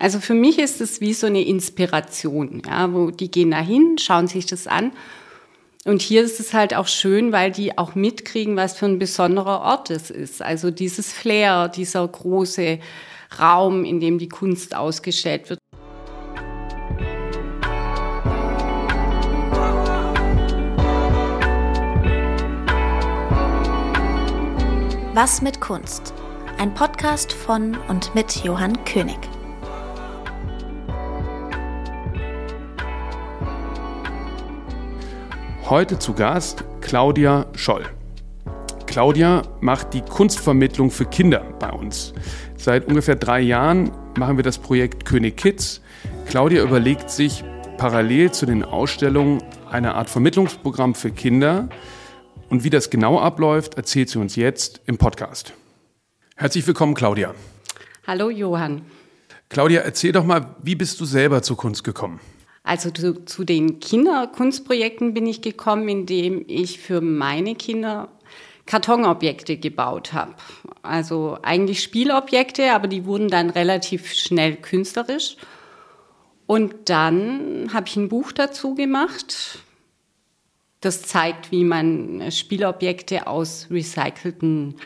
Also für mich ist es wie so eine Inspiration, ja, wo die gehen dahin, schauen sich das an. Und hier ist es halt auch schön, weil die auch mitkriegen, was für ein besonderer Ort es ist. Also dieses Flair, dieser große Raum, in dem die Kunst ausgestellt wird. Was mit Kunst? Ein Podcast von und mit Johann König. Heute zu Gast Claudia Scholl. Claudia macht die Kunstvermittlung für Kinder bei uns. Seit ungefähr drei Jahren machen wir das Projekt König Kids. Claudia überlegt sich parallel zu den Ausstellungen eine Art Vermittlungsprogramm für Kinder, und wie das genau abläuft, erzählt sie uns jetzt im Podcast. Herzlich willkommen, Claudia. Hallo, Johann. Claudia, erzähl doch mal, wie bist du selber zur Kunst gekommen? Also zu, zu den Kinderkunstprojekten bin ich gekommen, indem ich für meine Kinder Kartonobjekte gebaut habe. Also eigentlich Spielobjekte, aber die wurden dann relativ schnell künstlerisch. Und dann habe ich ein Buch dazu gemacht, das zeigt, wie man Spielobjekte aus recycelten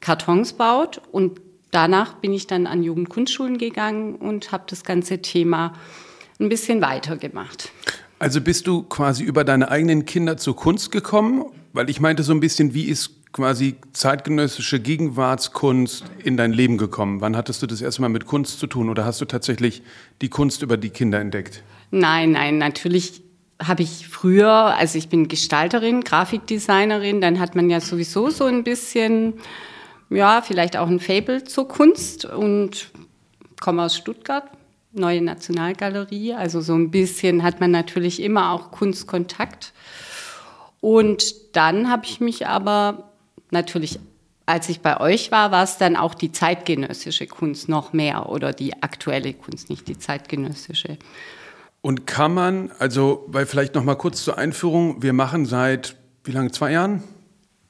Kartons baut. Und danach bin ich dann an Jugendkunstschulen gegangen und habe das ganze Thema ein bisschen weitergemacht. Also bist du quasi über deine eigenen Kinder zur Kunst gekommen? Weil ich meinte so ein bisschen, wie ist quasi zeitgenössische Gegenwartskunst in dein Leben gekommen? Wann hattest du das erste Mal mit Kunst zu tun oder hast du tatsächlich die Kunst über die Kinder entdeckt? Nein, nein, natürlich habe ich früher, also ich bin Gestalterin, Grafikdesignerin, dann hat man ja sowieso so ein bisschen, ja, vielleicht auch ein Fable zur Kunst und komme aus Stuttgart, neue Nationalgalerie, also so ein bisschen hat man natürlich immer auch Kunstkontakt. Und dann habe ich mich aber natürlich, als ich bei euch war, war es dann auch die zeitgenössische Kunst noch mehr oder die aktuelle Kunst, nicht die zeitgenössische. Und kann man, also, weil vielleicht noch mal kurz zur Einführung, wir machen seit, wie lange, zwei Jahren?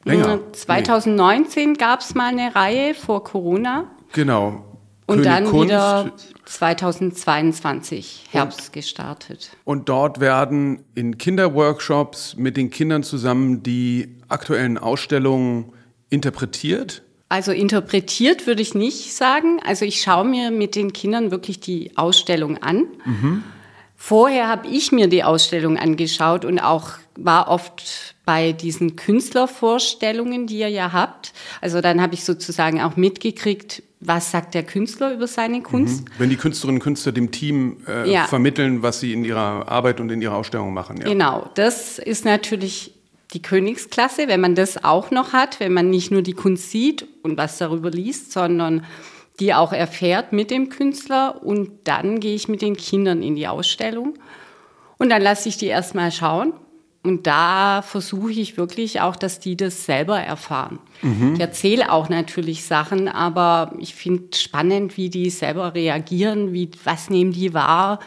Länger? 2019 nee. gab es mal eine Reihe vor Corona. Genau. Und König dann Kunst. wieder 2022 Herbst und, gestartet. Und dort werden in Kinderworkshops mit den Kindern zusammen die aktuellen Ausstellungen interpretiert? Also interpretiert würde ich nicht sagen. Also ich schaue mir mit den Kindern wirklich die Ausstellung an. Mhm Vorher habe ich mir die Ausstellung angeschaut und auch war oft bei diesen Künstlervorstellungen, die ihr ja habt. Also dann habe ich sozusagen auch mitgekriegt, was sagt der Künstler über seine Kunst. Mhm. Wenn die Künstlerinnen und Künstler dem Team äh, ja. vermitteln, was sie in ihrer Arbeit und in ihrer Ausstellung machen. Ja. Genau, das ist natürlich die Königsklasse, wenn man das auch noch hat, wenn man nicht nur die Kunst sieht und was darüber liest, sondern die auch erfährt mit dem Künstler und dann gehe ich mit den Kindern in die Ausstellung und dann lasse ich die erstmal schauen und da versuche ich wirklich auch, dass die das selber erfahren. Mhm. Ich erzähle auch natürlich Sachen, aber ich finde spannend, wie die selber reagieren, wie, was nehmen die wahr.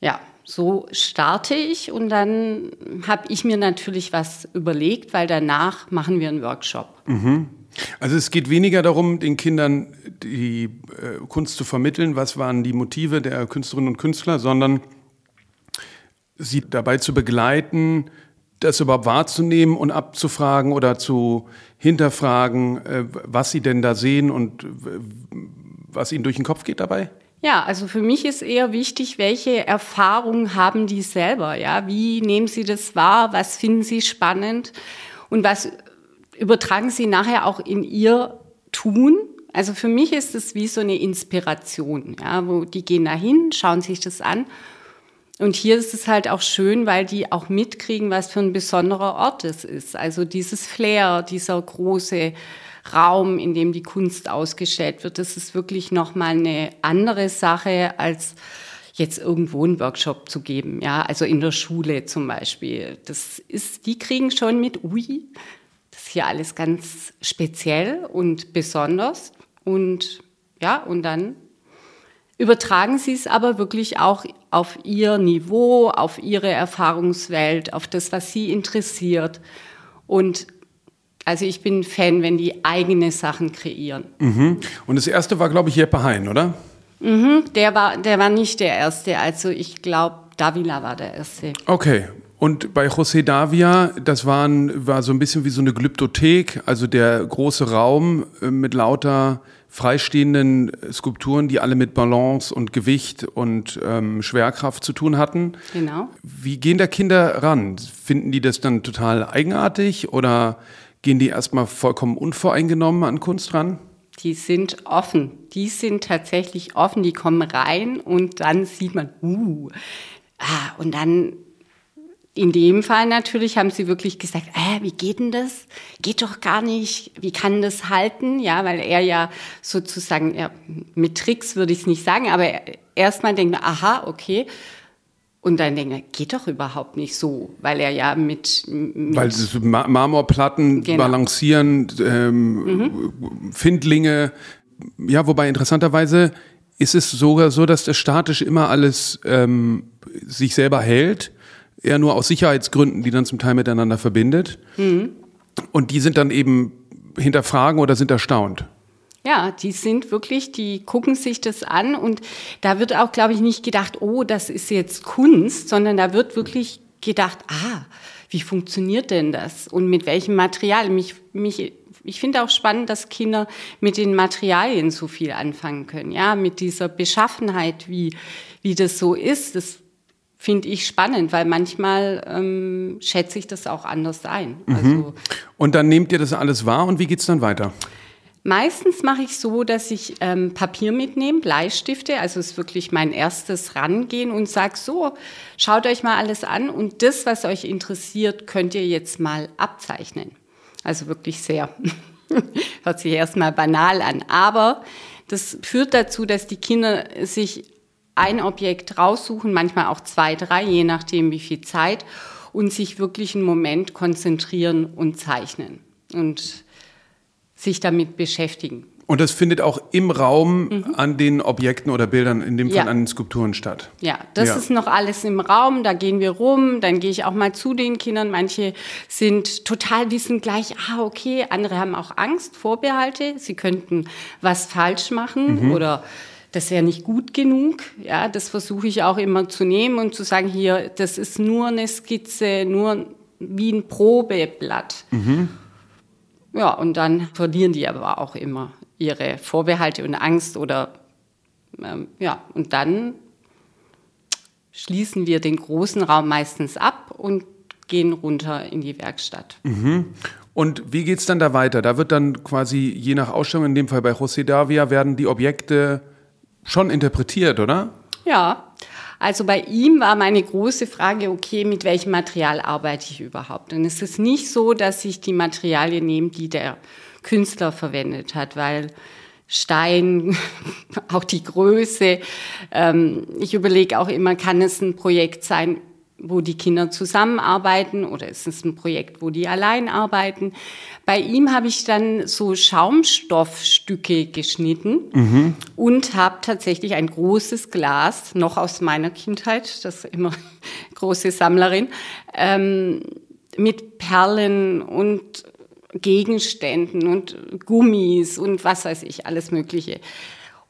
Ja, so starte ich und dann habe ich mir natürlich was überlegt, weil danach machen wir einen Workshop. Mhm. Also es geht weniger darum, den Kindern die äh, Kunst zu vermitteln, was waren die Motive der Künstlerinnen und Künstler, sondern sie dabei zu begleiten, das überhaupt wahrzunehmen und abzufragen oder zu hinterfragen, äh, was sie denn da sehen und was ihnen durch den Kopf geht dabei? Ja, also für mich ist eher wichtig, welche Erfahrungen haben die selber, ja? Wie nehmen sie das wahr? Was finden sie spannend? Und was übertragen sie nachher auch in ihr Tun. Also für mich ist es wie so eine Inspiration, ja, wo die gehen dahin, schauen sich das an. Und hier ist es halt auch schön, weil die auch mitkriegen, was für ein besonderer Ort es ist. Also dieses Flair, dieser große Raum, in dem die Kunst ausgestellt wird, das ist wirklich nochmal eine andere Sache als jetzt irgendwo einen Workshop zu geben, ja, also in der Schule zum Beispiel. Das ist, die kriegen schon mit, ui, hier alles ganz speziell und besonders. Und ja, und dann übertragen Sie es aber wirklich auch auf Ihr Niveau, auf Ihre Erfahrungswelt, auf das, was Sie interessiert. Und also ich bin Fan, wenn die eigene Sachen kreieren. Mhm. Und das erste war, glaube ich, Jeppe Hein, oder? Mhm, der, war, der war nicht der Erste. Also ich glaube, Davila war der Erste. Okay. Und bei José Davia, das waren, war so ein bisschen wie so eine Glyptothek, also der große Raum äh, mit lauter freistehenden Skulpturen, die alle mit Balance und Gewicht und ähm, Schwerkraft zu tun hatten. Genau. Wie gehen da Kinder ran? Finden die das dann total eigenartig oder gehen die erstmal vollkommen unvoreingenommen an Kunst ran? Die sind offen. Die sind tatsächlich offen. Die kommen rein und dann sieht man, uh, ah, und dann in dem Fall natürlich haben sie wirklich gesagt, äh, wie geht denn das? Geht doch gar nicht. Wie kann das halten? Ja, weil er ja sozusagen, ja, mit Tricks würde ich es nicht sagen, aber erstmal denkt man, aha, okay. Und dann denkt er, geht doch überhaupt nicht so, weil er ja mit. mit weil Marmorplatten genau. balancieren, ähm, mhm. Findlinge. Ja, wobei interessanterweise ist es sogar so, dass der statisch immer alles ähm, sich selber hält eher nur aus Sicherheitsgründen, die dann zum Teil miteinander verbindet. Mhm. Und die sind dann eben hinterfragen oder sind erstaunt. Ja, die sind wirklich, die gucken sich das an und da wird auch, glaube ich, nicht gedacht, oh, das ist jetzt Kunst, sondern da wird wirklich gedacht, ah, wie funktioniert denn das und mit welchem Material? Mich, mich, ich finde auch spannend, dass Kinder mit den Materialien so viel anfangen können, ja, mit dieser Beschaffenheit, wie, wie das so ist. Das finde ich spannend, weil manchmal ähm, schätze ich das auch anders ein. Mhm. Also, und dann nehmt ihr das alles wahr und wie geht es dann weiter? Meistens mache ich so, dass ich ähm, Papier mitnehme, Bleistifte, also ist wirklich mein erstes Rangehen und sage so, schaut euch mal alles an und das, was euch interessiert, könnt ihr jetzt mal abzeichnen. Also wirklich sehr, hört sich erstmal banal an, aber das führt dazu, dass die Kinder sich ein Objekt raussuchen, manchmal auch zwei, drei, je nachdem wie viel Zeit, und sich wirklich einen Moment konzentrieren und zeichnen und sich damit beschäftigen. Und das findet auch im Raum mhm. an den Objekten oder Bildern, in dem Fall ja. an den Skulpturen statt. Ja, das ja. ist noch alles im Raum, da gehen wir rum, dann gehe ich auch mal zu den Kindern. Manche sind total wissen gleich, ah, okay, andere haben auch Angst, Vorbehalte, sie könnten was falsch machen mhm. oder das wäre nicht gut genug. Ja, das versuche ich auch immer zu nehmen und zu sagen, hier, das ist nur eine Skizze, nur wie ein Probeblatt. Mhm. Ja, und dann verlieren die aber auch immer ihre Vorbehalte und Angst oder ähm, ja, und dann schließen wir den großen Raum meistens ab und gehen runter in die Werkstatt. Mhm. Und wie geht es dann da weiter? Da wird dann quasi je nach Ausstellung, in dem Fall bei José Davia, werden die Objekte schon interpretiert, oder? Ja. Also bei ihm war meine große Frage, okay, mit welchem Material arbeite ich überhaupt? Und es ist nicht so, dass ich die Materialien nehme, die der Künstler verwendet hat, weil Stein, auch die Größe. Ähm, ich überlege auch immer, kann es ein Projekt sein, wo die Kinder zusammenarbeiten oder ist es ein Projekt, wo die allein arbeiten. Bei ihm habe ich dann so Schaumstoffstücke geschnitten mhm. und habe tatsächlich ein großes Glas, noch aus meiner Kindheit, das ist immer große Sammlerin, ähm, mit Perlen und Gegenständen und Gummis und was weiß ich, alles Mögliche.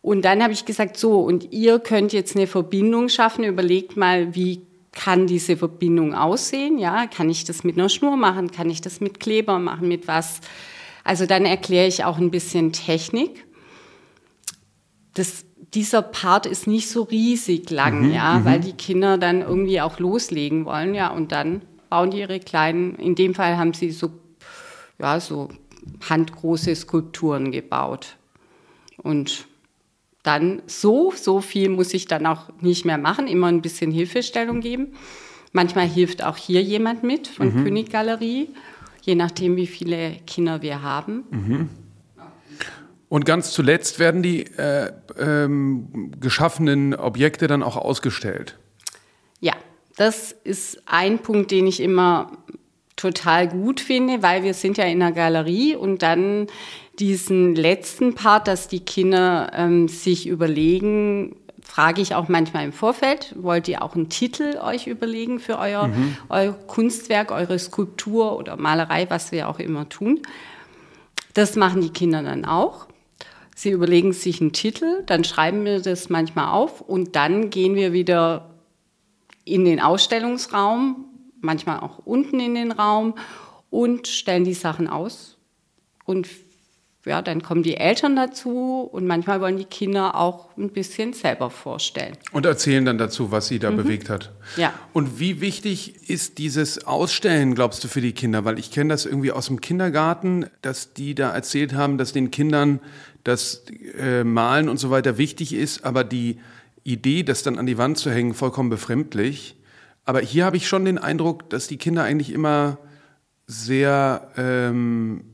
Und dann habe ich gesagt, so, und ihr könnt jetzt eine Verbindung schaffen, überlegt mal, wie kann diese Verbindung aussehen? Ja, kann ich das mit einer Schnur machen? Kann ich das mit Kleber machen? Mit was? Also dann erkläre ich auch ein bisschen Technik. Das, dieser Part ist nicht so riesig lang, mhm, ja, mhm. weil die Kinder dann irgendwie auch loslegen wollen, ja, und dann bauen die ihre kleinen, in dem Fall haben sie so, ja, so handgroße Skulpturen gebaut. Und dann so, so viel muss ich dann auch nicht mehr machen, immer ein bisschen Hilfestellung geben. Manchmal hilft auch hier jemand mit von mhm. König Galerie, je nachdem, wie viele Kinder wir haben. Mhm. Und ganz zuletzt werden die äh, ähm, geschaffenen Objekte dann auch ausgestellt. Ja, das ist ein Punkt, den ich immer total gut finde, weil wir sind ja in der Galerie und dann diesen letzten Part, dass die Kinder ähm, sich überlegen, frage ich auch manchmal im Vorfeld, wollt ihr auch einen Titel euch überlegen für euer, mhm. euer Kunstwerk, eure Skulptur oder Malerei, was wir auch immer tun. Das machen die Kinder dann auch. Sie überlegen sich einen Titel, dann schreiben wir das manchmal auf und dann gehen wir wieder in den Ausstellungsraum, manchmal auch unten in den Raum und stellen die Sachen aus. Und ja, dann kommen die Eltern dazu und manchmal wollen die Kinder auch ein bisschen selber vorstellen. Und erzählen dann dazu, was sie da mhm. bewegt hat. Ja. Und wie wichtig ist dieses Ausstellen, glaubst du, für die Kinder? Weil ich kenne das irgendwie aus dem Kindergarten, dass die da erzählt haben, dass den Kindern das äh, Malen und so weiter wichtig ist, aber die Idee, das dann an die Wand zu hängen, vollkommen befremdlich. Aber hier habe ich schon den Eindruck, dass die Kinder eigentlich immer sehr, ähm,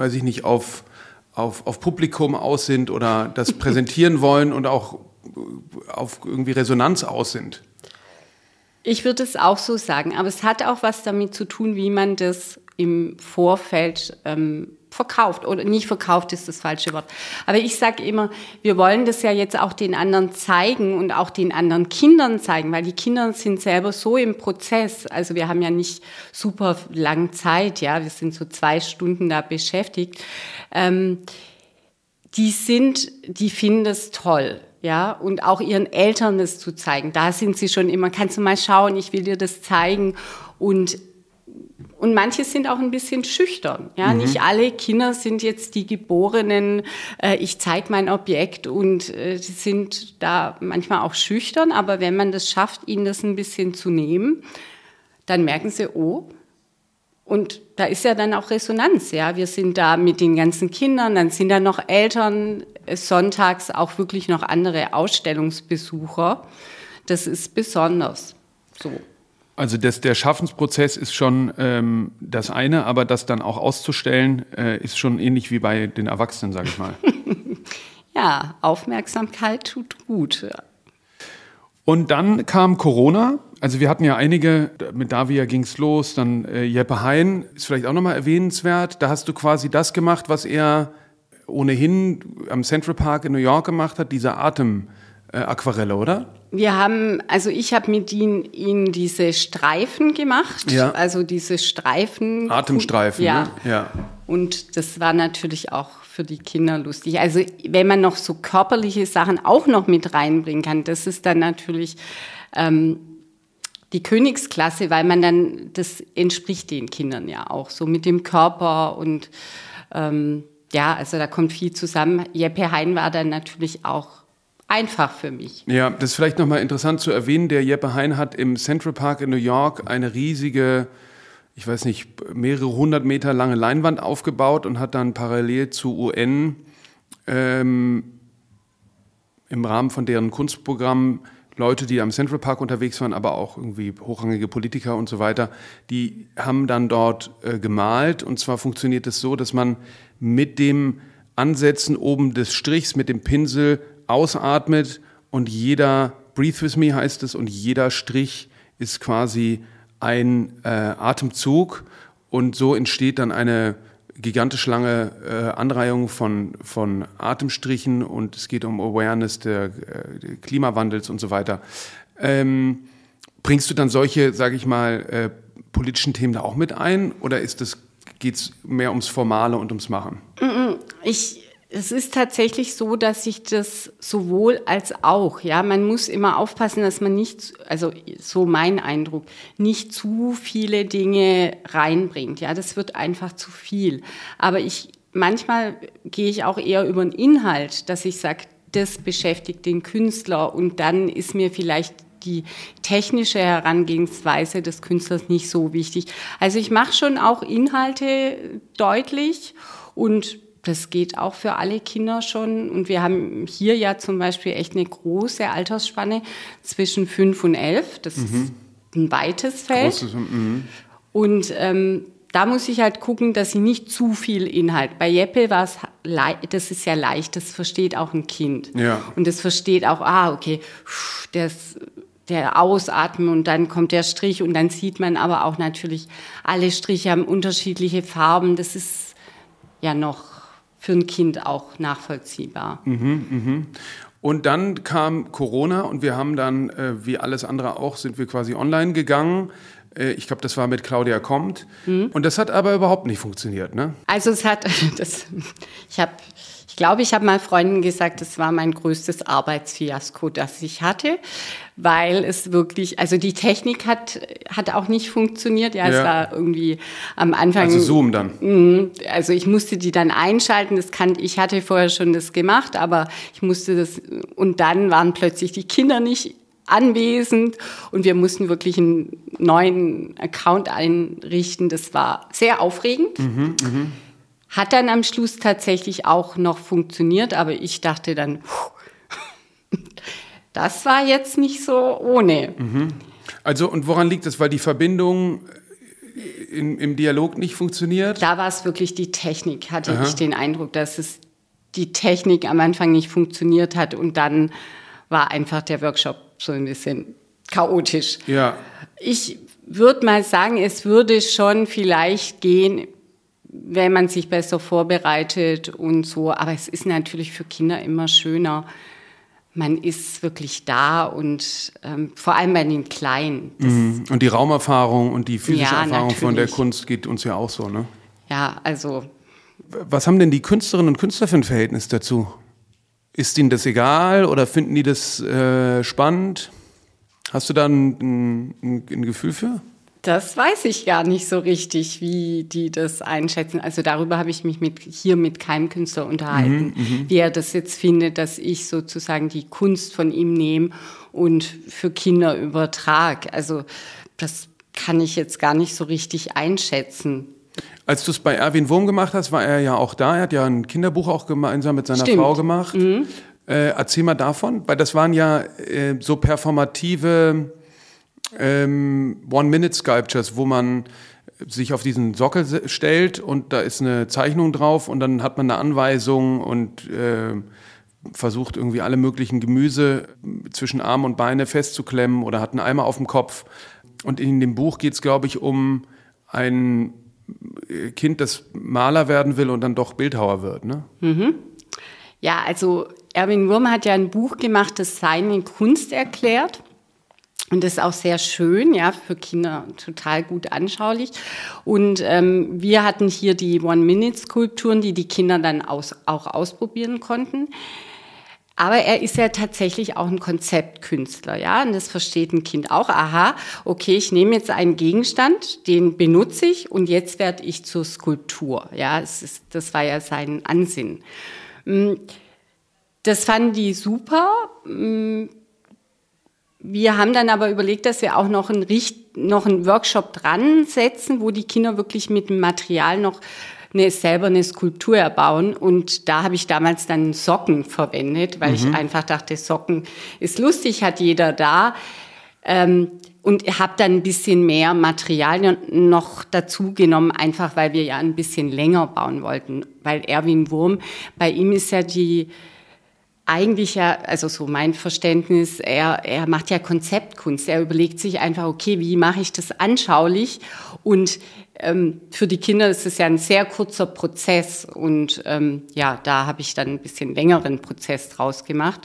weiß ich nicht, auf, auf, auf Publikum aus sind oder das präsentieren wollen und auch auf irgendwie Resonanz aus sind. Ich würde es auch so sagen, aber es hat auch was damit zu tun, wie man das im Vorfeld ähm, verkauft oder nicht verkauft ist das falsche Wort. Aber ich sage immer, wir wollen das ja jetzt auch den anderen zeigen und auch den anderen Kindern zeigen, weil die Kinder sind selber so im Prozess. Also wir haben ja nicht super lang Zeit, ja, wir sind so zwei Stunden da beschäftigt. Ähm, die sind, die finden das toll. Ja, und auch ihren Eltern das zu zeigen. Da sind sie schon immer, kannst du mal schauen, ich will dir das zeigen. Und und manche sind auch ein bisschen schüchtern. Ja, mhm. nicht alle Kinder sind jetzt die geborenen, äh, ich zeige mein Objekt und äh, sind da manchmal auch schüchtern. Aber wenn man das schafft, ihnen das ein bisschen zu nehmen, dann merken sie, oh, und da ist ja dann auch Resonanz, ja. Wir sind da mit den ganzen Kindern, dann sind da noch Eltern, äh, sonntags auch wirklich noch andere Ausstellungsbesucher. Das ist besonders so. Also das, der Schaffensprozess ist schon ähm, das eine, aber das dann auch auszustellen, äh, ist schon ähnlich wie bei den Erwachsenen, sage ich mal. ja, Aufmerksamkeit tut gut. Und dann kam Corona. Also wir hatten ja einige, mit Davia ging es los, dann äh, Jeppe Hein ist vielleicht auch nochmal erwähnenswert. Da hast du quasi das gemacht, was er ohnehin am Central Park in New York gemacht hat, diese Atemaquarelle, oder? Wir haben, also ich habe mit ihnen, ihnen diese Streifen gemacht, ja. also diese Streifen. Atemstreifen, ja. Ne? ja. Und das war natürlich auch für die Kinder lustig. Also wenn man noch so körperliche Sachen auch noch mit reinbringen kann, das ist dann natürlich ähm, die Königsklasse, weil man dann, das entspricht den Kindern ja auch so mit dem Körper und ähm, ja, also da kommt viel zusammen. Jeppe Hein war dann natürlich auch einfach für mich. Ja, das ist vielleicht nochmal interessant zu erwähnen. Der Jeppe Hein hat im Central Park in New York eine riesige, ich weiß nicht, mehrere hundert Meter lange Leinwand aufgebaut und hat dann parallel zu UN ähm, im Rahmen von deren Kunstprogramm Leute, die am Central Park unterwegs waren, aber auch irgendwie hochrangige Politiker und so weiter, die haben dann dort äh, gemalt. Und zwar funktioniert es das so, dass man mit dem Ansetzen oben des Strichs, mit dem Pinsel ausatmet und jeder, breathe with me heißt es, und jeder Strich ist quasi ein äh, Atemzug und so entsteht dann eine gigantisch lange äh, Anreihung von, von Atemstrichen und es geht um Awareness der, äh, Klimawandels und so weiter. Ähm, bringst du dann solche, sage ich mal, äh, politischen Themen da auch mit ein oder geht es mehr ums Formale und ums Machen? Ich es ist tatsächlich so, dass sich das sowohl als auch, ja, man muss immer aufpassen, dass man nicht, also so mein Eindruck, nicht zu viele Dinge reinbringt. Ja, das wird einfach zu viel. Aber ich, manchmal gehe ich auch eher über den Inhalt, dass ich sage, das beschäftigt den Künstler und dann ist mir vielleicht die technische Herangehensweise des Künstlers nicht so wichtig. Also ich mache schon auch Inhalte deutlich und das geht auch für alle Kinder schon. Und wir haben hier ja zum Beispiel echt eine große Altersspanne zwischen fünf und elf. Das mhm. ist ein weites Feld. Großes, mhm. und ähm, da muss ich halt gucken, dass ich nicht zu viel Inhalt. Bei Jeppe war es, das ist ja leicht, das versteht auch ein Kind. Ja. Und das versteht auch, ah, okay, das, der Ausatmen und dann kommt der Strich und dann sieht man aber auch natürlich, alle Striche haben unterschiedliche Farben. Das ist ja noch für ein Kind auch nachvollziehbar. Mhm, mhm. Und dann kam Corona und wir haben dann, äh, wie alles andere auch, sind wir quasi online gegangen. Äh, ich glaube, das war mit Claudia Kommt. Mhm. Und das hat aber überhaupt nicht funktioniert, ne? Also es hat, das, ich habe, ich glaube, ich habe mal Freunden gesagt, das war mein größtes Arbeitsfiasko, das ich hatte, weil es wirklich, also die Technik hat, hat auch nicht funktioniert. Ja, ja. es war irgendwie am Anfang. Also Zoom dann. Mhm. Also ich musste die dann einschalten. Das kann, ich hatte vorher schon das gemacht, aber ich musste das, und dann waren plötzlich die Kinder nicht anwesend und wir mussten wirklich einen neuen Account einrichten. Das war sehr aufregend. Mhm, mh. Hat dann am Schluss tatsächlich auch noch funktioniert, aber ich dachte dann, das war jetzt nicht so ohne. Mhm. Also und woran liegt es? Weil die Verbindung in, im Dialog nicht funktioniert? Da war es wirklich die Technik, hatte Aha. ich den Eindruck, dass es die Technik am Anfang nicht funktioniert hat und dann war einfach der Workshop so ein bisschen chaotisch. Ja. Ich würde mal sagen, es würde schon vielleicht gehen, wenn man sich besser vorbereitet und so. Aber es ist natürlich für Kinder immer schöner. Man ist wirklich da und ähm, vor allem bei den Kleinen. Mhm. Und die Raumerfahrung und die physische ja, Erfahrung natürlich. von der Kunst geht uns ja auch so, ne? Ja, also. Was haben denn die Künstlerinnen und Künstler für ein Verhältnis dazu? Ist ihnen das egal oder finden die das äh, spannend? Hast du da ein, ein, ein, Gefühl für? Das weiß ich gar nicht so richtig, wie die das einschätzen. Also darüber habe ich mich mit, hier mit keinem Künstler unterhalten, mhm, mhm, wie er das jetzt findet, dass ich sozusagen die Kunst von ihm nehme und für Kinder übertrage. Also das kann ich jetzt gar nicht so richtig einschätzen. Als du es bei Erwin Wurm gemacht hast, war er ja auch da. Er hat ja ein Kinderbuch auch gemeinsam mit seiner Stimmt. Frau gemacht. Mhm. Äh, erzähl mal davon, weil das waren ja äh, so performative ähm, One-Minute-Sculptures, wo man sich auf diesen Sockel stellt und da ist eine Zeichnung drauf und dann hat man eine Anweisung und äh, versucht irgendwie alle möglichen Gemüse zwischen Arm und Beine festzuklemmen oder hat einen Eimer auf dem Kopf. Und in dem Buch geht es, glaube ich, um ein Kind, das Maler werden will und dann doch Bildhauer wird, ne? Mhm. Ja, also Erwin Wurm hat ja ein Buch gemacht, das seine Kunst erklärt. Und das ist auch sehr schön, ja, für Kinder total gut anschaulich. Und ähm, wir hatten hier die One-Minute-Skulpturen, die die Kinder dann aus, auch ausprobieren konnten. Aber er ist ja tatsächlich auch ein Konzeptkünstler, ja. Und das versteht ein Kind auch. Aha, okay, ich nehme jetzt einen Gegenstand, den benutze ich und jetzt werde ich zur Skulptur. Ja, es ist, das war ja sein Ansinn. Mm, das fanden die super. Wir haben dann aber überlegt, dass wir auch noch einen, noch einen Workshop dran setzen, wo die Kinder wirklich mit dem Material noch eine, selber eine Skulptur erbauen. Und da habe ich damals dann Socken verwendet, weil mhm. ich einfach dachte, Socken ist lustig, hat jeder da. Ähm, und habe dann ein bisschen mehr Material noch dazu genommen, einfach weil wir ja ein bisschen länger bauen wollten. Weil Erwin Wurm, bei ihm ist ja die eigentlich ja, also so mein Verständnis, er, er macht ja Konzeptkunst. Er überlegt sich einfach, okay, wie mache ich das anschaulich? Und ähm, für die Kinder ist es ja ein sehr kurzer Prozess und ähm, ja, da habe ich dann ein bisschen längeren Prozess draus gemacht.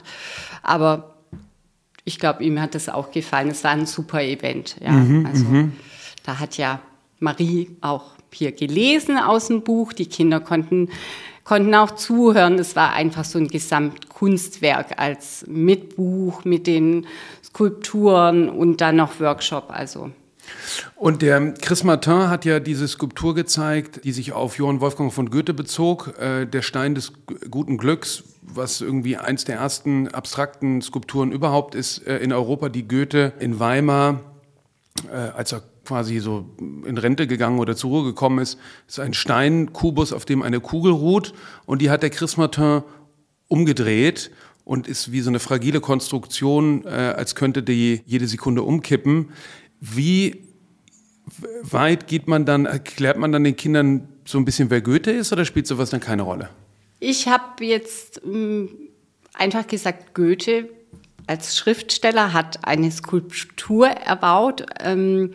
Aber ich glaube, ihm hat das auch gefallen. Es war ein super Event. Ja, mhm, also mhm. da hat ja Marie auch hier gelesen aus dem Buch. Die Kinder konnten konnten auch zuhören. Es war einfach so ein Gesamtkunstwerk als mit Buch, mit den Skulpturen und dann noch Workshop. Also und der Chris Martin hat ja diese Skulptur gezeigt, die sich auf Johann Wolfgang von Goethe bezog, äh, der Stein des guten Glücks, was irgendwie eins der ersten abstrakten Skulpturen überhaupt ist äh, in Europa, die Goethe in Weimar, äh, als er quasi so in Rente gegangen oder zur Ruhe gekommen ist, ist ein Steinkubus, auf dem eine Kugel ruht und die hat der Chris Martin umgedreht und ist wie so eine fragile Konstruktion, äh, als könnte die jede Sekunde umkippen. Wie weit geht man dann, erklärt man dann den Kindern so ein bisschen, wer Goethe ist oder spielt sowas dann keine Rolle? Ich habe jetzt mh, mm, einfach gesagt, Goethe als Schriftsteller hat eine Skulptur erbaut. Ähm,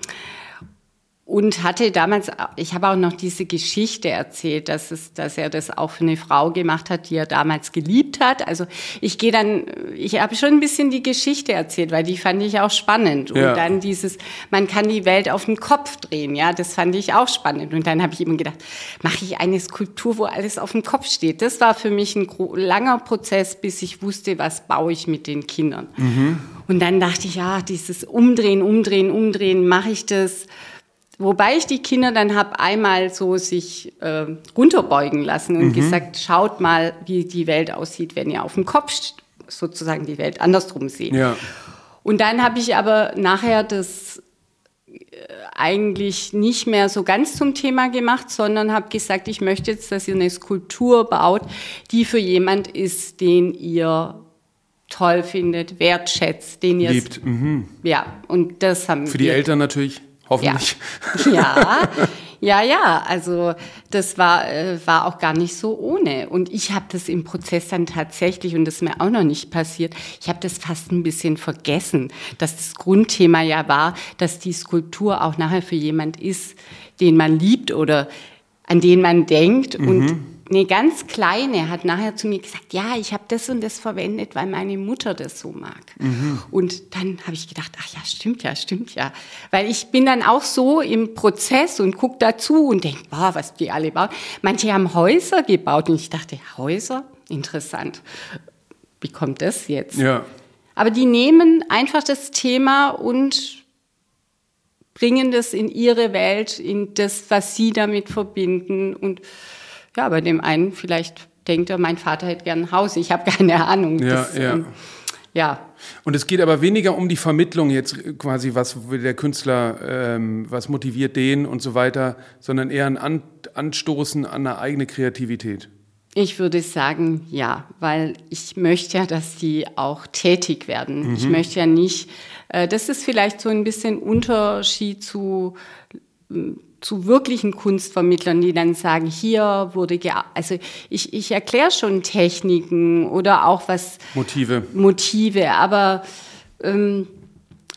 und hatte damals, ich habe auch noch diese Geschichte erzählt, dass, es, dass er das auch für eine Frau gemacht hat, die er damals geliebt hat. Also ich gehe dann, ich habe schon ein bisschen die Geschichte erzählt, weil die fand ich auch spannend. Und Ja. dann dieses, man kann die Welt auf den Kopf drehen, ja, das fand ich auch spannend. Und dann habe ich immer gedacht, mache ich eine Skulptur, wo alles auf dem Kopf steht. Das war für mich ein langer Prozess, bis ich wusste, was baue ich mit den Kindern. Und dann dachte ich, ja, dieses Umdrehen, Umdrehen, Umdrehen, mache ich das? Wobei ich die Kinder dann habe einmal so sich äh, runterbeugen lassen und gesagt, schaut mal, wie die Welt aussieht, wenn ihr auf dem Kopf sozusagen die Welt andersrum seht. Ja. Und dann habe ich aber nachher das äh, eigentlich nicht mehr so ganz zum Thema gemacht, sondern habe gesagt, ich möchte jetzt, dass ihr eine Skulptur baut, die für jemand ist, den ihr toll findet, wertschätzt, den ihr Liebt. Mhm. ja und das haben Für die wir Eltern natürlich, hoffentlich. ja, ja, ja. Also das war äh, war auch gar nicht so ohne. Und ich habe das im Prozess dann tatsächlich und das ist mir auch noch nicht passiert. Ich habe das fast ein bisschen vergessen, dass das Grundthema ja war, dass die Skulptur auch nachher für jemand ist, den man liebt oder an den man denkt und eine ganz kleine hat nachher zu mir gesagt, ja, ich habe das und das verwendet, weil meine Mutter das so mag. Und dann habe ich gedacht, ach ja, stimmt ja, stimmt ja. Weil ich bin dann auch so im Prozess und gucke dazu und denke, boah, was die alle bauen. Manche haben Häuser gebaut und ich dachte, Häuser? Interessant. Wie kommt das jetzt? Ja. Aber die nehmen einfach das Thema und bringen das in ihre Welt, in das, was sie damit verbinden. Und ja, bei dem einen vielleicht denkt er, mein Vater hätte gern ein Haus. Ich habe keine Ahnung. Ja, Das, ja. ähm, ja. Und es geht aber weniger um die Vermittlung jetzt quasi, was will der Künstler, ähm, was motiviert den und so weiter, sondern eher ein An Anstoßen an eine eigene Kreativität. Ich würde sagen, ja, weil ich möchte ja, dass die auch tätig werden. Ich möchte ja nicht, äh, das ist vielleicht so ein bisschen Unterschied zu, zu wirklichen Kunstvermittlern, die dann sagen, hier wurde, gea also ich, ich erkläre schon Techniken oder auch was Motive. Motive, aber ähm,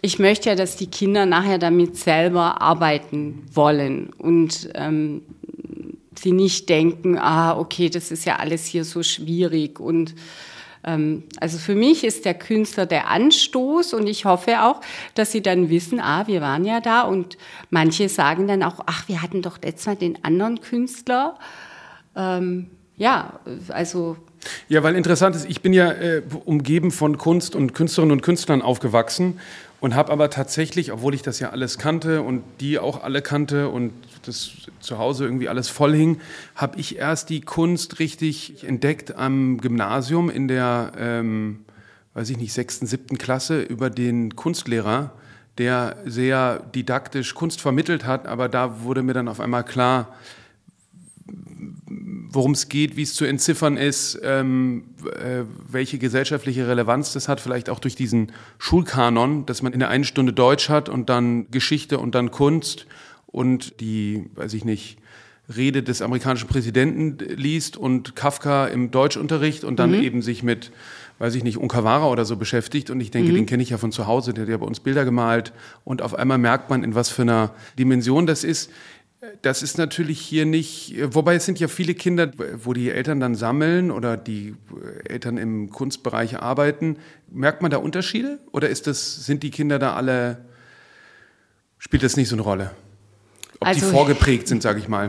ich möchte ja, dass die Kinder nachher damit selber arbeiten wollen und ähm, sie nicht denken, ah, okay, das ist ja alles hier so schwierig und also für mich ist der Künstler der Anstoß und ich hoffe auch, dass sie dann wissen, ah, wir waren ja da und manche sagen dann auch, ach, wir hatten doch letztes Mal den anderen Künstler. Ähm, ja, also Ja, weil interessant ist, ich bin ja äh, umgeben von Kunst und Künstlerinnen und Künstlern aufgewachsen und habe aber tatsächlich, obwohl ich das ja alles kannte und die auch alle kannte und das zu Hause irgendwie alles voll hing, habe ich erst die Kunst richtig entdeckt am Gymnasium in der, ähm, weiß ich nicht, sechsten, siebten Klasse über den Kunstlehrer, der sehr didaktisch Kunst vermittelt hat, aber da wurde mir dann auf einmal klar, worum es geht, wie es zu entziffern ist, ähm, äh, welche gesellschaftliche Relevanz das hat, vielleicht auch durch diesen Schulkanon, dass man in der einen Stunde Deutsch hat und dann Geschichte und dann Kunst und die, weiß ich nicht, Rede des amerikanischen Präsidenten liest und Kafka im Deutschunterricht und dann eben sich mit, weiß ich nicht, Unkawara oder so beschäftigt. Und ich denke, den kenne ich ja von zu Hause, der hat ja bei uns Bilder gemalt. Und auf einmal merkt man, in was für einer Dimension das ist. Das ist natürlich hier nicht, wobei es sind ja viele Kinder, wo die Eltern dann sammeln oder die Eltern im Kunstbereich arbeiten. Merkt man da Unterschiede oder ist das, sind die Kinder da alle, spielt das nicht so eine Rolle? Ob die Also- vorgeprägt sind, sage ich mal.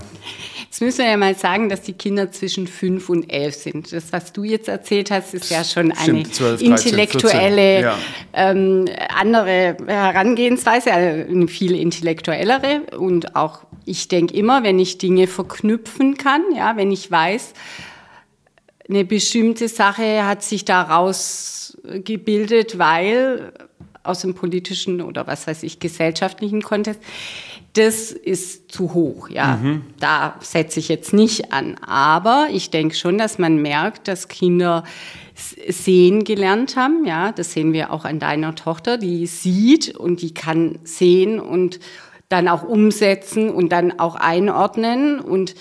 Jetzt müssen wir ja mal sagen, dass die Kinder zwischen fünf und elf sind. Das, was du jetzt erzählt hast, ist ja schon eine Stimmt, 12, 13, intellektuelle, 14, ja. ähm, andere Herangehensweise, also eine viel intellektuellere. Und auch, ich denke immer, wenn ich Dinge verknüpfen kann, ja, wenn ich weiß, eine bestimmte Sache hat sich daraus gebildet, weil aus dem politischen oder was weiß ich, gesellschaftlichen Kontext, das ist zu hoch, ja. Da setze ich jetzt nicht an. Aber ich denke schon, dass man merkt, dass Kinder sehen gelernt haben, ja. Das sehen wir auch an deiner Tochter, die sieht und die kann sehen und dann auch umsetzen und dann auch einordnen und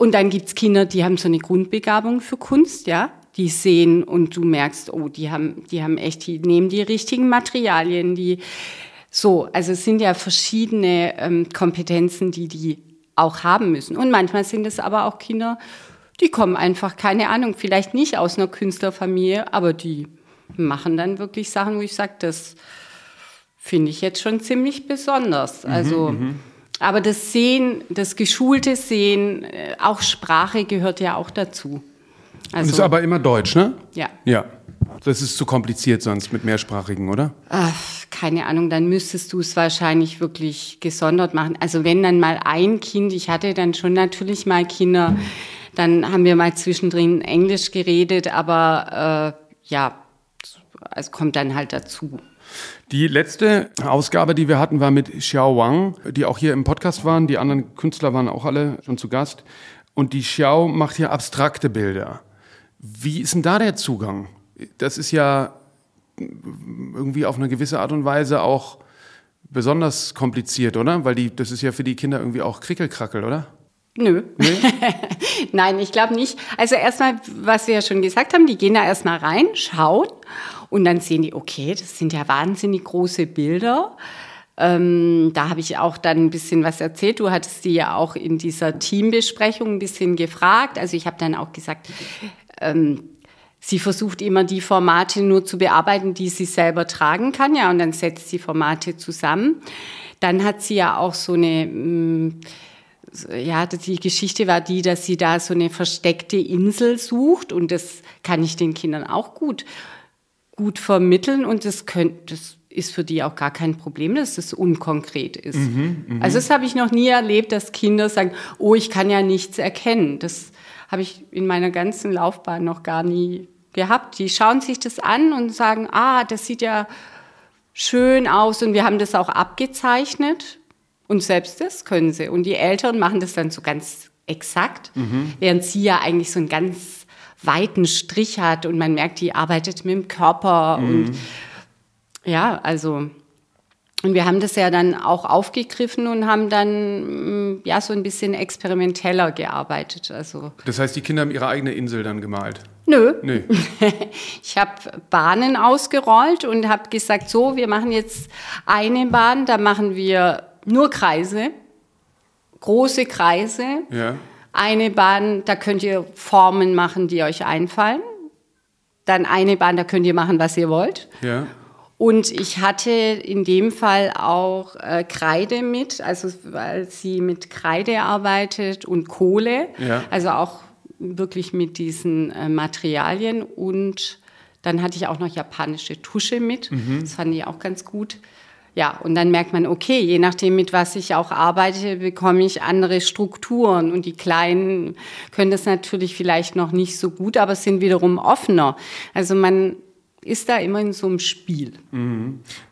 und dann gibt's Kinder, die haben so eine Grundbegabung für Kunst, ja. Die sehen und du merkst, oh, die haben, die haben echt, die nehmen die richtigen Materialien, die So, also es sind ja verschiedene ähm, Kompetenzen, die die auch haben müssen. Und manchmal sind es aber auch Kinder, die kommen einfach, keine Ahnung, vielleicht nicht aus einer Künstlerfamilie, aber die machen dann wirklich Sachen, wo ich sage, das finde ich jetzt schon ziemlich besonders. Mhm, Also, aber das Sehen, das geschulte Sehen, äh, auch Sprache gehört ja auch dazu. Und ist aber immer Deutsch, ne? ja. Ja. Das ist zu kompliziert sonst mit mehrsprachigen, oder? Ach, keine Ahnung, dann müsstest du es wahrscheinlich wirklich gesondert machen. Also wenn dann mal ein Kind, ich hatte dann schon natürlich mal Kinder, dann haben wir mal zwischendrin Englisch geredet, aber äh, ja, es kommt dann halt dazu. Die letzte Ausgabe, die wir hatten, war mit Xiao Wang, die auch hier im Podcast waren. Die anderen Künstler waren auch alle schon zu Gast. Und die Xiao macht hier abstrakte Bilder. Wie ist denn da der Zugang? Das ist ja irgendwie auf eine gewisse Art und Weise auch besonders kompliziert, oder? Weil die, das ist ja für die Kinder irgendwie auch Krickelkrackel, oder? Nö. Nein, ich glaube nicht. Also erstmal, was wir ja schon gesagt haben, die gehen da erstmal rein, schauen und dann sehen die, okay, das sind ja wahnsinnig große Bilder. Ähm, da habe ich auch dann ein bisschen was erzählt. Du hattest die ja auch in dieser Teambesprechung ein bisschen gefragt. Also ich habe dann auch gesagt, ähm, sie versucht immer die Formate nur zu bearbeiten, die sie selber tragen kann. Ja, und dann setzt sie Formate zusammen. Dann hat sie ja auch so eine, mh, ja, die Geschichte war die, dass sie da so eine versteckte Insel sucht und das kann ich den Kindern auch gut, gut vermitteln und das könnte, das ist für die auch gar kein Problem, dass das unkonkret ist. also das habe ich noch nie erlebt, dass Kinder sagen, oh, ich kann ja nichts erkennen. Das habe ich in meiner ganzen Laufbahn noch gar nie gehabt. Die schauen sich das an und sagen, ah, das sieht ja schön aus und wir haben das auch abgezeichnet und selbst das können sie. Und die Eltern machen das dann so ganz exakt, während sie ja eigentlich so einen ganz weiten Strich hat und man merkt, die arbeitet mit dem Körper und ja, also und wir haben das ja dann auch aufgegriffen und haben dann mm, ja so ein bisschen experimenteller gearbeitet. Also Das heißt, die Kinder haben ihre eigene Insel dann gemalt. nö, Nee. ich habe Bahnen ausgerollt und habe gesagt, so, wir machen jetzt eine Bahn, da machen wir nur Kreise, große Kreise. Ja. Eine Bahn, da könnt ihr Formen machen, die euch einfallen. Dann eine Bahn, da könnt ihr machen, was ihr wollt. Ja. Und ich hatte in dem Fall auch äh, Kreide mit, also weil sie mit Kreide arbeitet und Kohle, Ja. also auch wirklich mit diesen äh, Materialien. Und dann hatte ich auch noch japanische Tusche mit, das fand ich auch ganz gut. Ja, und dann merkt man, okay, je nachdem, mit was ich auch arbeite, bekomme ich andere Strukturen. Und die Kleinen können das natürlich vielleicht noch nicht so gut, aber sind wiederum offener. Also man ist da immer in so einem Spiel.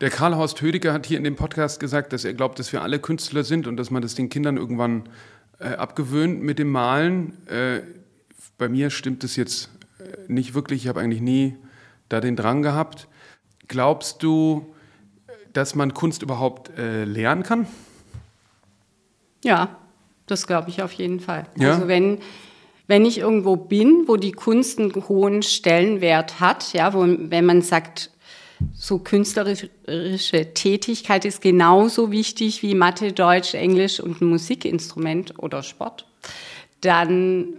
Der Karl Horst Hödiger hat hier in dem Podcast gesagt, dass er glaubt, dass wir alle Künstler sind und dass man das den Kindern irgendwann äh, abgewöhnt mit dem Malen. Äh, bei mir stimmt es jetzt äh, nicht wirklich. Ich habe eigentlich nie da den Drang gehabt. Glaubst du, dass man Kunst überhaupt äh, lernen kann? Ja, das glaube ich auf jeden Fall. Ja? Also wenn, wenn ich irgendwo bin, wo die Kunst einen hohen Stellenwert hat, ja, wo, wenn man sagt, so künstlerische Tätigkeit ist genauso wichtig wie Mathe, Deutsch, Englisch und ein Musikinstrument oder Sport, dann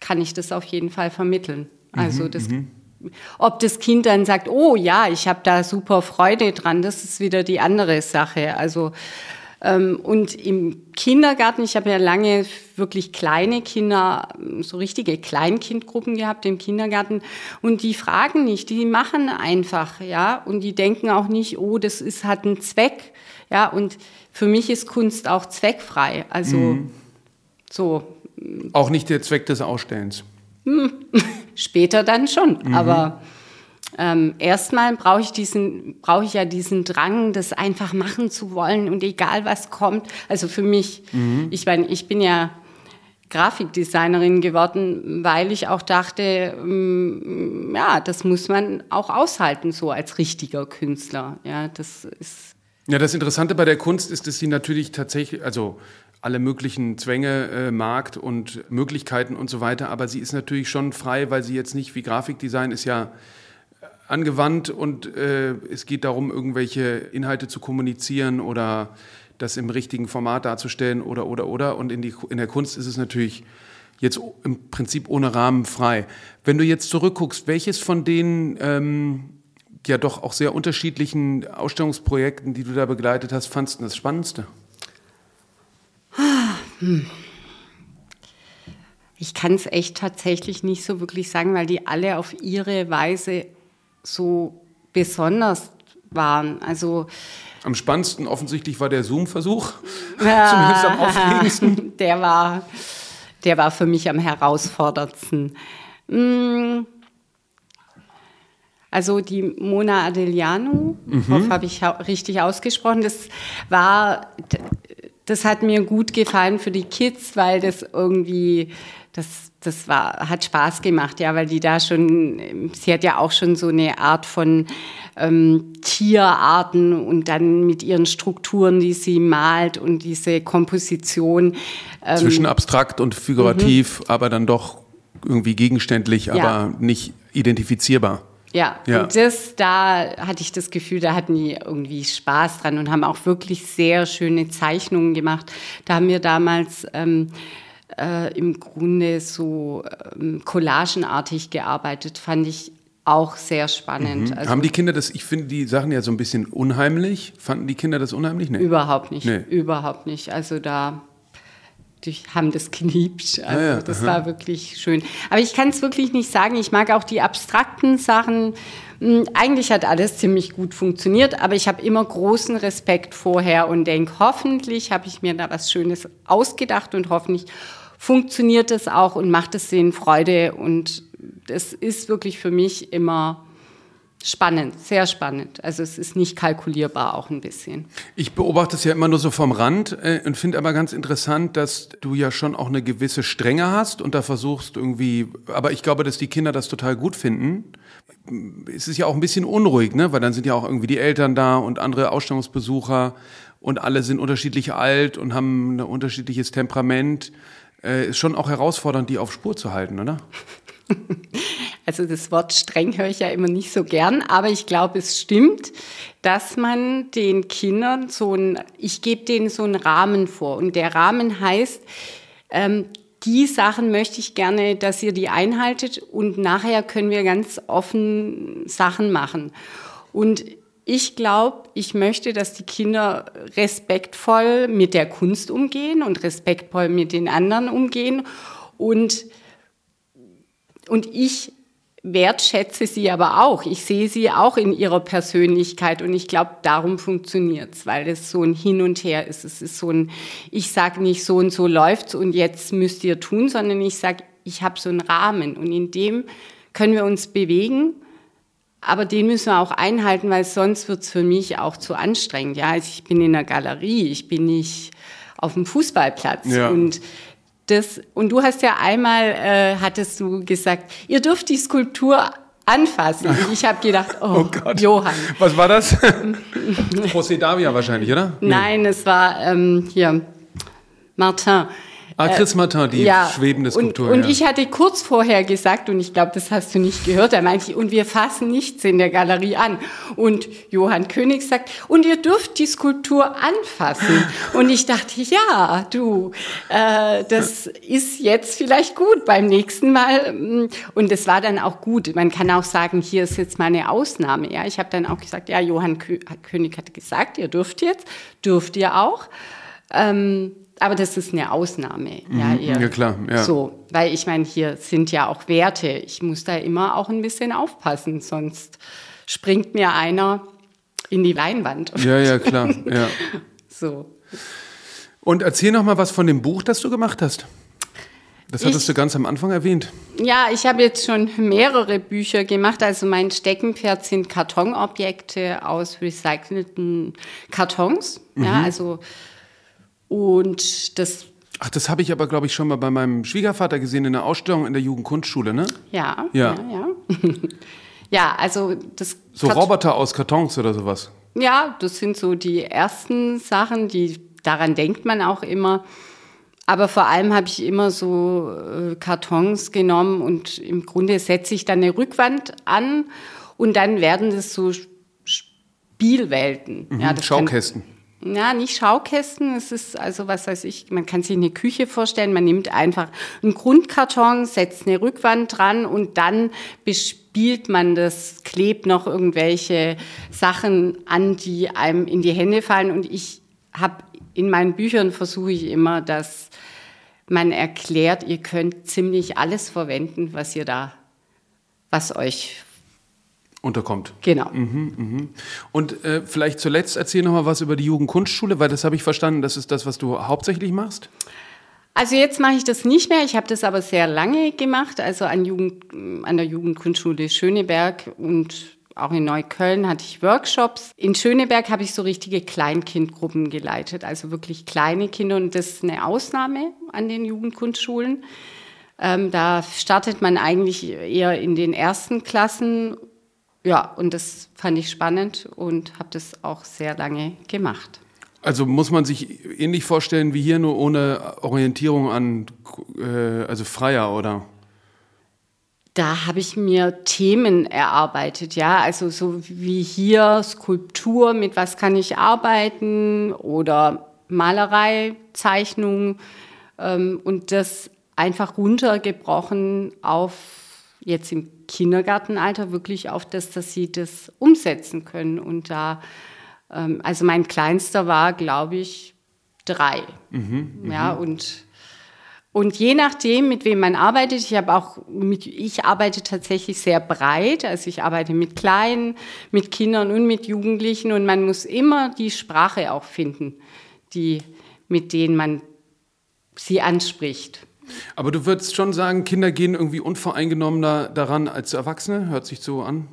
kann ich das auf jeden Fall vermitteln. Also das, ob das Kind dann sagt, oh ja, ich habe da super Freude dran, das ist wieder die andere Sache. Also und im Kindergarten, ich habe ja lange wirklich kleine Kinder, so richtige Kleinkindgruppen gehabt im Kindergarten. Und die fragen nicht, die machen einfach, ja, und die denken auch nicht, oh, das ist hat einen Zweck, ja, und für mich ist Kunst auch zweckfrei, also so. Auch nicht der Zweck des Ausstellens. Später dann schon, aber ähm, erstmal brauche ich diesen, brauche ich ja diesen Drang, das einfach machen zu wollen und egal was kommt. Also für mich, ich meine, ich bin ja Grafikdesignerin geworden, weil ich auch dachte, mm, ja, das muss man auch aushalten, so als richtiger Künstler. Ja, das ist Ja, das Interessante bei der Kunst ist, dass sie natürlich tatsächlich, also alle möglichen Zwänge, äh, Markt und Möglichkeiten und so weiter, aber sie ist natürlich schon frei, weil sie jetzt nicht wie Grafikdesign ist ja angewandt und äh, es geht darum, irgendwelche Inhalte zu kommunizieren oder das im richtigen Format darzustellen oder, oder, oder. Und in, die, in der Kunst ist es natürlich jetzt im Prinzip ohne Rahmen frei. Wenn du jetzt zurückguckst, welches von den ähm, ja doch auch sehr unterschiedlichen Ausstellungsprojekten, die du da begleitet hast, fandst du das Spannendste? Ich kann es echt tatsächlich nicht so wirklich sagen, weil die alle auf ihre Weise so besonders waren. Also am spannendsten offensichtlich war der Zoom-Versuch, ja, zumindest am aufregendsten. Der war, der war für mich am herausforderndsten. Mm. Also die Mona Adeliano, mhm. habe ich richtig ausgesprochen, das war, das hat mir gut gefallen für die Kids, weil das irgendwie, das das war, hat Spaß gemacht, ja, weil die da schon, sie hat ja auch schon so eine Art von ähm, Tierarten und dann mit ihren Strukturen, die sie malt und diese Komposition. Ähm, Zwischen abstrakt und figurativ, mhm. aber dann doch irgendwie gegenständlich, ja. aber nicht identifizierbar. Ja, ja, und das, da hatte ich das Gefühl, da hatten die irgendwie Spaß dran und haben auch wirklich sehr schöne Zeichnungen gemacht. Da haben wir damals ähm, äh, im Grunde so ähm, collagenartig gearbeitet, fand ich auch sehr spannend. Mhm. Also, Haben die Kinder das, ich finde die Sachen ja so ein bisschen unheimlich. Fanden die Kinder das unheimlich? Nee. Überhaupt nicht. Nee. Überhaupt nicht. Also da die haben das geliebt. Also ah ja, das aha. war wirklich schön. Aber ich kann es wirklich nicht sagen. Ich mag auch die abstrakten Sachen. Hm, eigentlich hat alles ziemlich gut funktioniert, aber ich habe immer großen Respekt vorher und denke, hoffentlich habe ich mir da was Schönes ausgedacht und hoffentlich funktioniert es auch und macht es denen Freude. Und das ist wirklich für mich immer spannend, sehr spannend. Also es ist nicht kalkulierbar auch ein bisschen. Ich beobachte es ja immer nur so vom Rand äh, und finde aber ganz interessant, dass du ja schon auch eine gewisse Strenge hast und da versuchst irgendwie, aber ich glaube, dass die Kinder das total gut finden. Es ist ja auch ein bisschen unruhig, ne? weil dann sind ja auch irgendwie die Eltern da und andere Ausstellungsbesucher und alle sind unterschiedlich alt und haben ein unterschiedliches Temperament äh, ist schon auch herausfordernd, die auf Spur zu halten, oder? Also das Wort streng höre ich ja immer nicht so gern, aber ich glaube, es stimmt, dass man den Kindern so ein, ich gebe denen so einen Rahmen vor. Und der Rahmen heißt, ähm, die Sachen möchte ich gerne, dass ihr die einhaltet und nachher können wir ganz offen Sachen machen. Und ich glaube, ich möchte, dass die Kinder respektvoll mit der Kunst umgehen und respektvoll mit den anderen umgehen. Und, und ich wertschätze sie aber auch. Ich sehe sie auch in ihrer Persönlichkeit und ich glaube, darum funktioniert es, weil es so ein Hin und Her ist. Es ist so ein, ich sage nicht so und so läuft's und jetzt müsst ihr tun, sondern ich sage, ich habe so einen Rahmen und in dem können wir uns bewegen aber den müssen wir auch einhalten, weil sonst wird es für mich auch zu anstrengend. Ja, also ich bin in der Galerie, ich bin nicht auf dem Fußballplatz. Ja. Und das, und du hast ja einmal, äh, hattest du gesagt, ihr dürft die Skulptur anfassen. Und ich habe gedacht, oh, oh Gott. Johann. Was war das? José Davia wahrscheinlich, oder? Nein, es war ähm, hier Martin. Ah, Chris Martin, die ja, schwebende Skulptur. Und, und ja. ich hatte kurz vorher gesagt, und ich glaube, das hast du nicht gehört, er meinte, und wir fassen nichts in der Galerie an. Und Johann König sagt, und ihr dürft die Skulptur anfassen. und ich dachte, ja, du, äh, das ist jetzt vielleicht gut beim nächsten Mal. Und es war dann auch gut. Man kann auch sagen, hier ist jetzt mal eine Ausnahme. Ja, ich habe dann auch gesagt, ja, Johann König hat gesagt, ihr dürft jetzt, dürft ihr auch. Ähm, aber das ist eine Ausnahme. Mhm, ja, eher. ja, klar. Ja. So, weil ich meine, hier sind ja auch Werte. Ich muss da immer auch ein bisschen aufpassen, sonst springt mir einer in die Leinwand. Ja, ja, klar. Ja. so. Und erzähl noch mal was von dem Buch, das du gemacht hast. Das hattest ich, du ganz am Anfang erwähnt. Ja, ich habe jetzt schon mehrere Bücher gemacht. Also mein Steckenpferd sind Kartonobjekte aus recycelten Kartons. Mhm. Ja, also und das Ach, das habe ich aber, glaube ich, schon mal bei meinem Schwiegervater gesehen in der Ausstellung in der Jugendkunstschule, ne? Ja, ja, ja. Ja, ja also das. So Kart Roboter aus Kartons oder sowas. Ja, das sind so die ersten Sachen, die daran denkt man auch immer. Aber vor allem habe ich immer so äh, Kartons genommen und im Grunde setze ich dann eine Rückwand an Und dann werden das so Spielwelten. Mhm, ja, das Schaukästen. Kann, ja, nicht Schaukästen. Es ist also, was weiß ich, man kann sich eine Küche vorstellen. Man nimmt einfach einen Grundkarton, setzt eine Rückwand dran und dann bespielt man das, klebt noch irgendwelche Sachen an, die einem in die Hände fallen. Und ich habe in meinen Büchern versuche ich immer, dass man erklärt, ihr könnt ziemlich alles verwenden, was ihr da, was euch unterkommt. Genau. Mhm, mhm. Und äh, vielleicht zuletzt erzähl noch mal was über die Jugendkunstschule, weil das habe ich verstanden, das ist das, was du hauptsächlich machst. Also jetzt mache ich das nicht mehr. Ich habe das aber sehr lange gemacht, also an, Jugend, an der Jugendkunstschule Schöneberg und auch in Neukölln hatte ich Workshops. In Schöneberg habe ich so richtige Kleinkindgruppen geleitet, also wirklich kleine Kinder. Und das ist eine Ausnahme an den Jugendkunstschulen. Ähm, da startet man eigentlich eher in den ersten Klassen. Ja, und das fand ich spannend und habe das auch sehr lange gemacht. Also muss man sich ähnlich vorstellen wie hier, nur ohne Orientierung an, äh, also freier, oder? Da habe ich mir Themen erarbeitet, ja, also so wie hier Skulptur, mit was kann ich arbeiten oder Malerei, Zeichnung ähm, und das einfach runtergebrochen auf jetzt im Kindergartenalter wirklich auf das, dass sie das umsetzen können und da ähm, also mein kleinster war, glaube ich, drei, mhm, ja und und je nachdem, mit wem man arbeitet, ich habe auch mit, ich arbeite tatsächlich sehr breit. Also ich arbeite mit Kleinen, mit Kindern und mit Jugendlichen und man muss immer die Sprache auch finden, die, mit denen man sie anspricht. Aber du würdest schon sagen, Kinder gehen irgendwie unvoreingenommener daran als Erwachsene? Hört sich so an?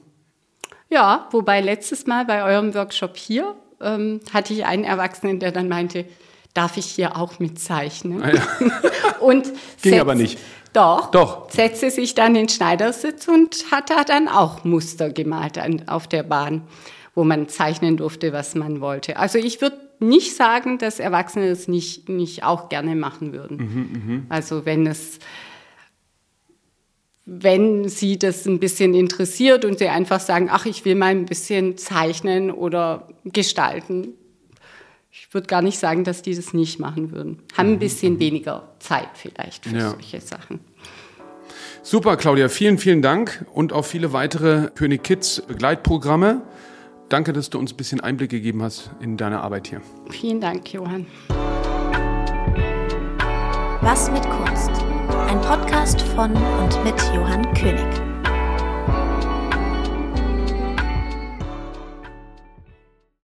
Ja, wobei letztes Mal bei eurem Workshop hier ähm, hatte ich einen Erwachsenen, der dann meinte, darf ich hier auch mitzeichnen? Ah, ja. und Ging setz, aber nicht. Doch, doch. Setzte sich dann in den Schneidersitz und hat da dann auch Muster gemalt an, auf der Bahn, wo man zeichnen durfte, was man wollte. Also ich würde nicht sagen, dass Erwachsene es nicht, nicht auch gerne machen würden. Mhm, mh. Also wenn es wenn sie das ein bisschen interessiert und sie einfach sagen, ach, ich will mal ein bisschen zeichnen oder gestalten, ich würde gar nicht sagen, dass die das nicht machen würden. Haben ein mhm. bisschen weniger Zeit vielleicht für ja. solche Sachen. Super, Claudia, vielen, vielen Dank und auf viele weitere König Kids Begleitprogramme. Danke, dass du uns ein bisschen Einblick gegeben hast in deine Arbeit hier. Vielen Dank, Johann. Was mit Kunst? Ein Podcast von und mit Johann König.